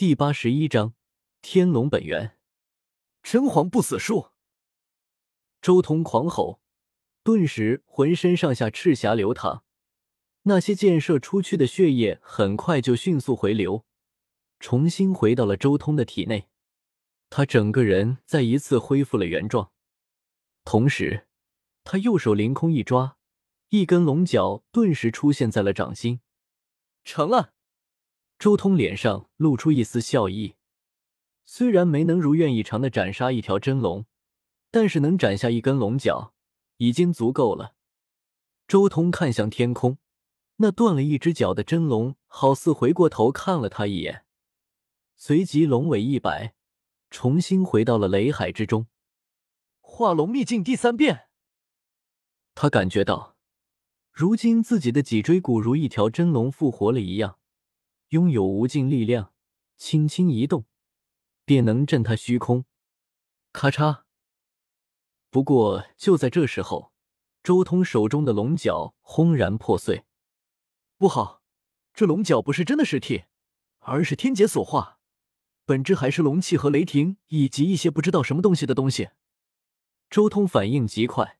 第八十一章天龙本源，真皇不死术。周通狂吼，顿时浑身上下赤霞流淌，那些溅射出去的血液很快就迅速回流，重新回到了周通的体内。他整个人再一次恢复了原状，同时，他右手凌空一抓，一根龙角顿时出现在了掌心。成了。周通脸上露出一丝笑意，虽然没能如愿以偿的斩杀一条真龙，但是能斩下一根龙角已经足够了。周通看向天空，那断了一只脚的真龙好似回过头看了他一眼，随即龙尾一摆，重新回到了雷海之中。化龙秘境第三变，他感觉到，如今自己的脊椎骨如一条真龙复活了一样。拥有无尽力量，轻轻一动，便能震他虚空。咔嚓！不过就在这时候，周通手中的龙角轰然破碎。不好，这龙角不是真的实体，而是天劫所化，本质还是龙气和雷霆以及一些不知道什么东西的东西。周通反应极快，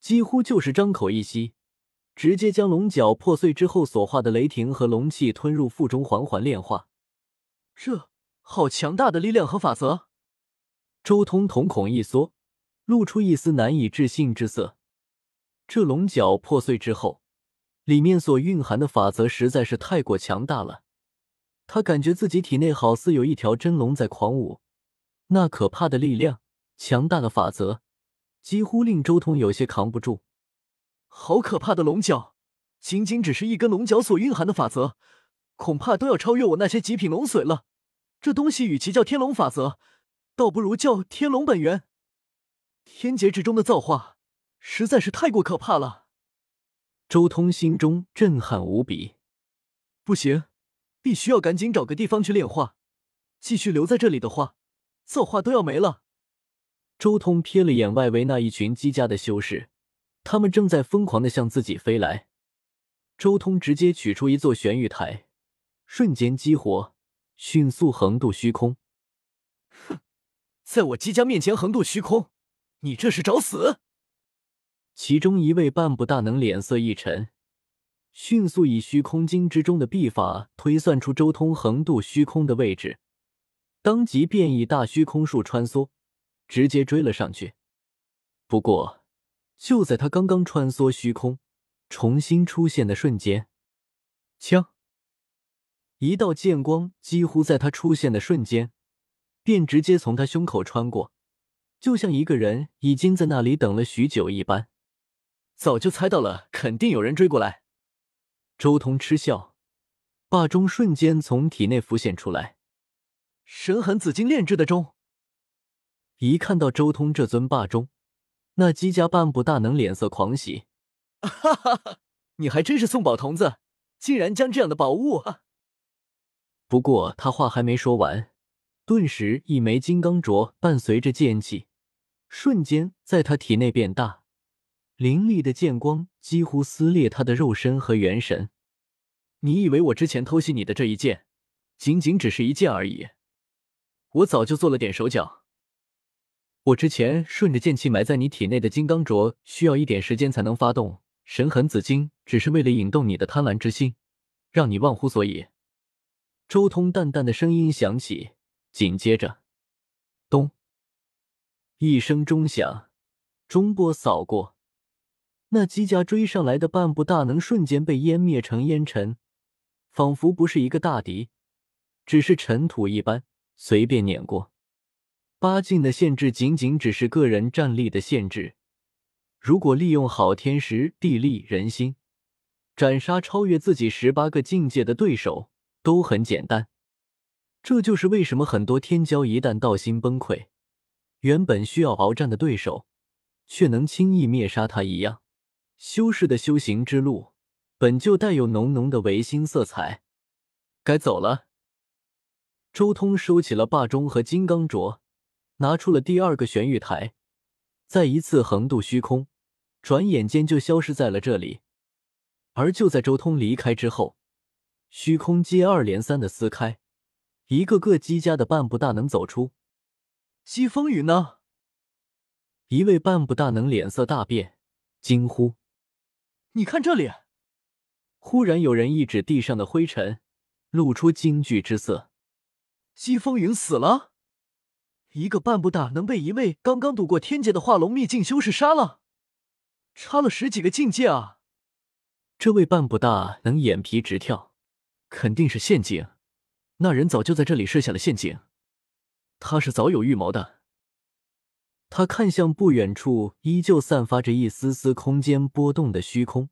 几乎就是张口一吸。直接将龙角破碎之后所化的雷霆和龙气吞入腹中，缓缓炼化。这好强大的力量和法则！周通瞳孔一缩，露出一丝难以置信之色。这龙角破碎之后，里面所蕴含的法则实在是太过强大了。他感觉自己体内好似有一条真龙在狂舞，那可怕的力量、强大的法则，几乎令周通有些扛不住。好可怕的龙角！仅仅只是一根龙角所蕴含的法则，恐怕都要超越我那些极品龙髓了。这东西与其叫天龙法则，倒不如叫天龙本源。天劫之中的造化，实在是太过可怕了。周通心中震撼无比。不行，必须要赶紧找个地方去炼化。继续留在这里的话，造化都要没了。周通瞥了眼外围那一群姬家的修士。他们正在疯狂的向自己飞来，周通直接取出一座玄玉台，瞬间激活，迅速横渡虚空。哼，在我姬家面前横渡虚空，你这是找死！其中一位半步大能脸色一沉，迅速以虚空经之中的秘法推算出周通横渡虚空的位置，当即便以大虚空术穿梭，直接追了上去。不过。就在他刚刚穿梭虚空，重新出现的瞬间，枪！一道剑光几乎在他出现的瞬间，便直接从他胸口穿过，就像一个人已经在那里等了许久一般。早就猜到了，肯定有人追过来。周通嗤笑，霸钟瞬间从体内浮现出来，神痕紫金炼制的钟。一看到周通这尊霸钟。那姬家半步大能脸色狂喜，哈哈哈！你还真是送宝童子，竟然将这样的宝物啊！不过他话还没说完，顿时一枚金刚镯伴随着剑气，瞬间在他体内变大，凌厉的剑光几乎撕裂他的肉身和元神。你以为我之前偷袭你的这一剑，仅仅只是一剑而已？我早就做了点手脚。我之前顺着剑气埋在你体内的金刚镯，需要一点时间才能发动。神痕紫金只是为了引动你的贪婪之心，让你忘乎所以。周通淡淡的声音响起，紧接着，咚，一声钟响，钟波扫过，那姬家追上来的半步大能瞬间被湮灭成烟尘，仿佛不是一个大敌，只是尘土一般，随便碾过。八境的限制仅仅只是个人战力的限制，如果利用好天时地利人心，斩杀超越自己十八个境界的对手都很简单。这就是为什么很多天骄一旦道心崩溃，原本需要鏖战的对手，却能轻易灭杀他一样。修士的修行之路本就带有浓浓的唯心色彩。该走了。周通收起了霸钟和金刚镯。拿出了第二个玄玉台，再一次横渡虚空，转眼间就消失在了这里。而就在周通离开之后，虚空接二连三的撕开，一个个姬家的半步大能走出。西风雨呢？一位半步大能脸色大变，惊呼：“你看这里！”忽然有人一指地上的灰尘，露出惊惧之色：“西风云死了！一个半步大能被一位刚刚渡过天劫的化龙秘境修士杀了，差了十几个境界啊！”这位半步大能眼皮直跳，肯定是陷阱。那人早就在这里设下了陷阱，他是早有预谋的。他看向不远处依旧散发着一丝丝空间波动的虚空，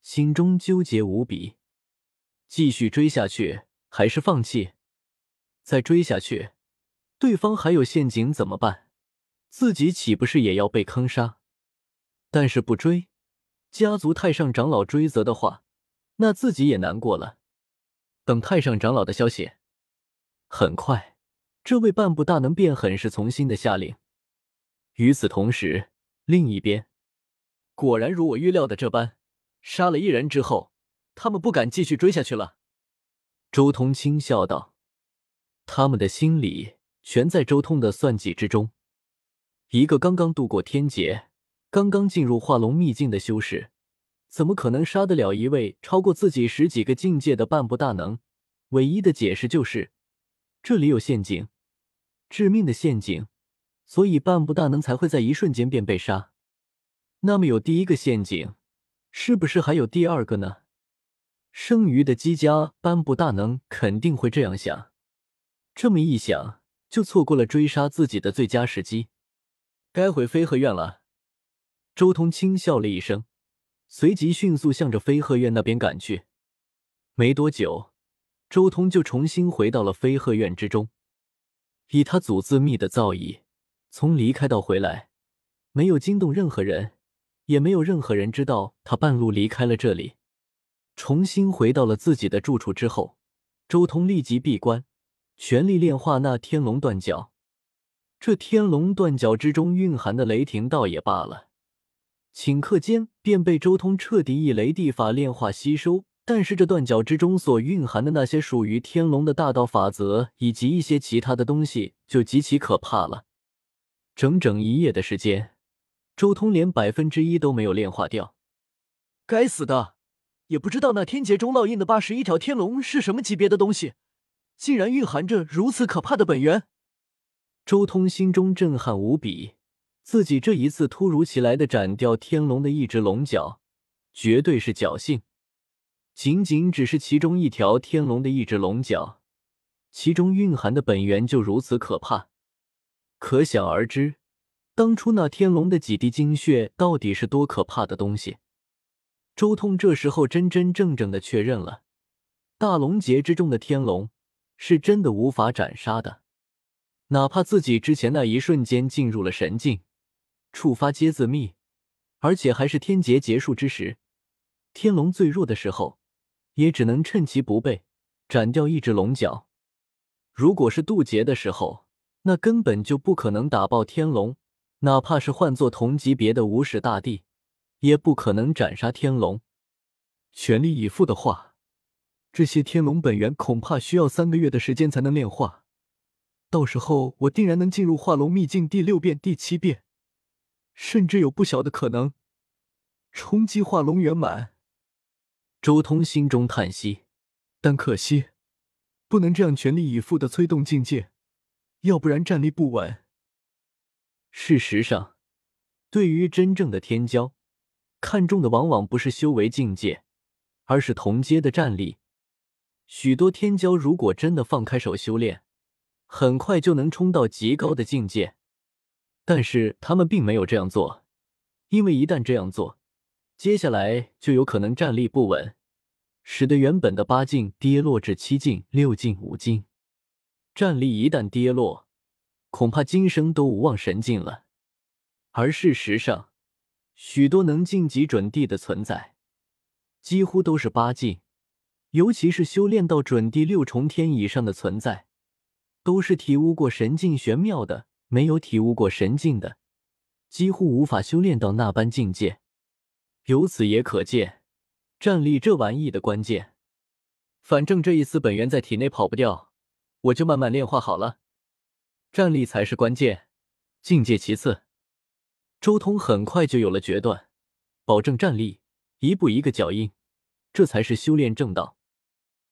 心中纠结无比。继续追下去还是放弃？再追下去，对方还有陷阱怎么办？自己岂不是也要被坑杀？但是不追，家族太上长老追责的话，那自己也难过了。等太上长老的消息。很快，这位半步大能便很是从心的下令。与此同时，另一边，果然如我预料的这般，杀了一人之后，他们不敢继续追下去了。周通轻笑道：“他们的心里全在周通的算计之中。一个刚刚度过天劫、刚刚进入化龙秘境的修士，怎么可能杀得了一位超过自己十几个境界的半步大能？唯一的解释就是这里有陷阱，致命的陷阱。”所以半步大能才会在一瞬间便被杀。那么有第一个陷阱，是不是还有第二个呢？剩余的姬家半步大能肯定会这样想。这么一想，就错过了追杀自己的最佳时机。该回飞鹤院了。周通轻笑了一声，随即迅速向着飞鹤院那边赶去。没多久，周通就重新回到了飞鹤院之中。以他祖字密的造诣。从离开到回来，没有惊动任何人，也没有任何人知道他半路离开了这里。重新回到了自己的住处之后，周通立即闭关，全力炼化那天龙断角。这天龙断角之中蕴含的雷霆倒也罢了，顷刻间便被周通彻底以雷地法炼化吸收。但是这断角之中所蕴含的那些属于天龙的大道法则，以及一些其他的东西，就极其可怕了。整整一夜的时间，周通连百分之一都没有炼化掉。该死的，也不知道那天劫中烙印的八十一条天龙是什么级别的东西，竟然蕴含着如此可怕的本源。周通心中震撼无比，自己这一次突如其来的斩掉天龙的一只龙角，绝对是侥幸。仅仅只是其中一条天龙的一只龙角，其中蕴含的本源就如此可怕。可想而知，当初那天龙的几滴精血到底是多可怕的东西。周通这时候真真正正的确认了，大龙劫之中的天龙是真的无法斩杀的。哪怕自己之前那一瞬间进入了神境，触发阶字秘，而且还是天劫结束之时，天龙最弱的时候，也只能趁其不备斩掉一只龙角。如果是渡劫的时候，那根本就不可能打爆天龙，哪怕是换做同级别的无始大帝，也不可能斩杀天龙。全力以赴的话，这些天龙本源恐怕需要三个月的时间才能炼化。到时候我定然能进入化龙秘境第六变、第七变，甚至有不小的可能冲击化龙圆满。周通心中叹息，但可惜不能这样全力以赴的催动境界。要不然站立不稳。事实上，对于真正的天骄，看重的往往不是修为境界，而是同阶的战力。许多天骄如果真的放开手修炼，很快就能冲到极高的境界。但是他们并没有这样做，因为一旦这样做，接下来就有可能站立不稳，使得原本的八境跌落至七境、六境、五境。战力一旦跌落，恐怕今生都无望神境了。而事实上，许多能晋级准地的存在，几乎都是八境，尤其是修炼到准地六重天以上的存在，都是体悟过神境玄妙的。没有体悟过神境的，几乎无法修炼到那般境界。由此也可见，战力这玩意的关键。反正这一丝本源在体内跑不掉。我就慢慢炼化好了。战力才是关键，境界其次。周通很快就有了决断，保证战力，一步一个脚印，这才是修炼正道。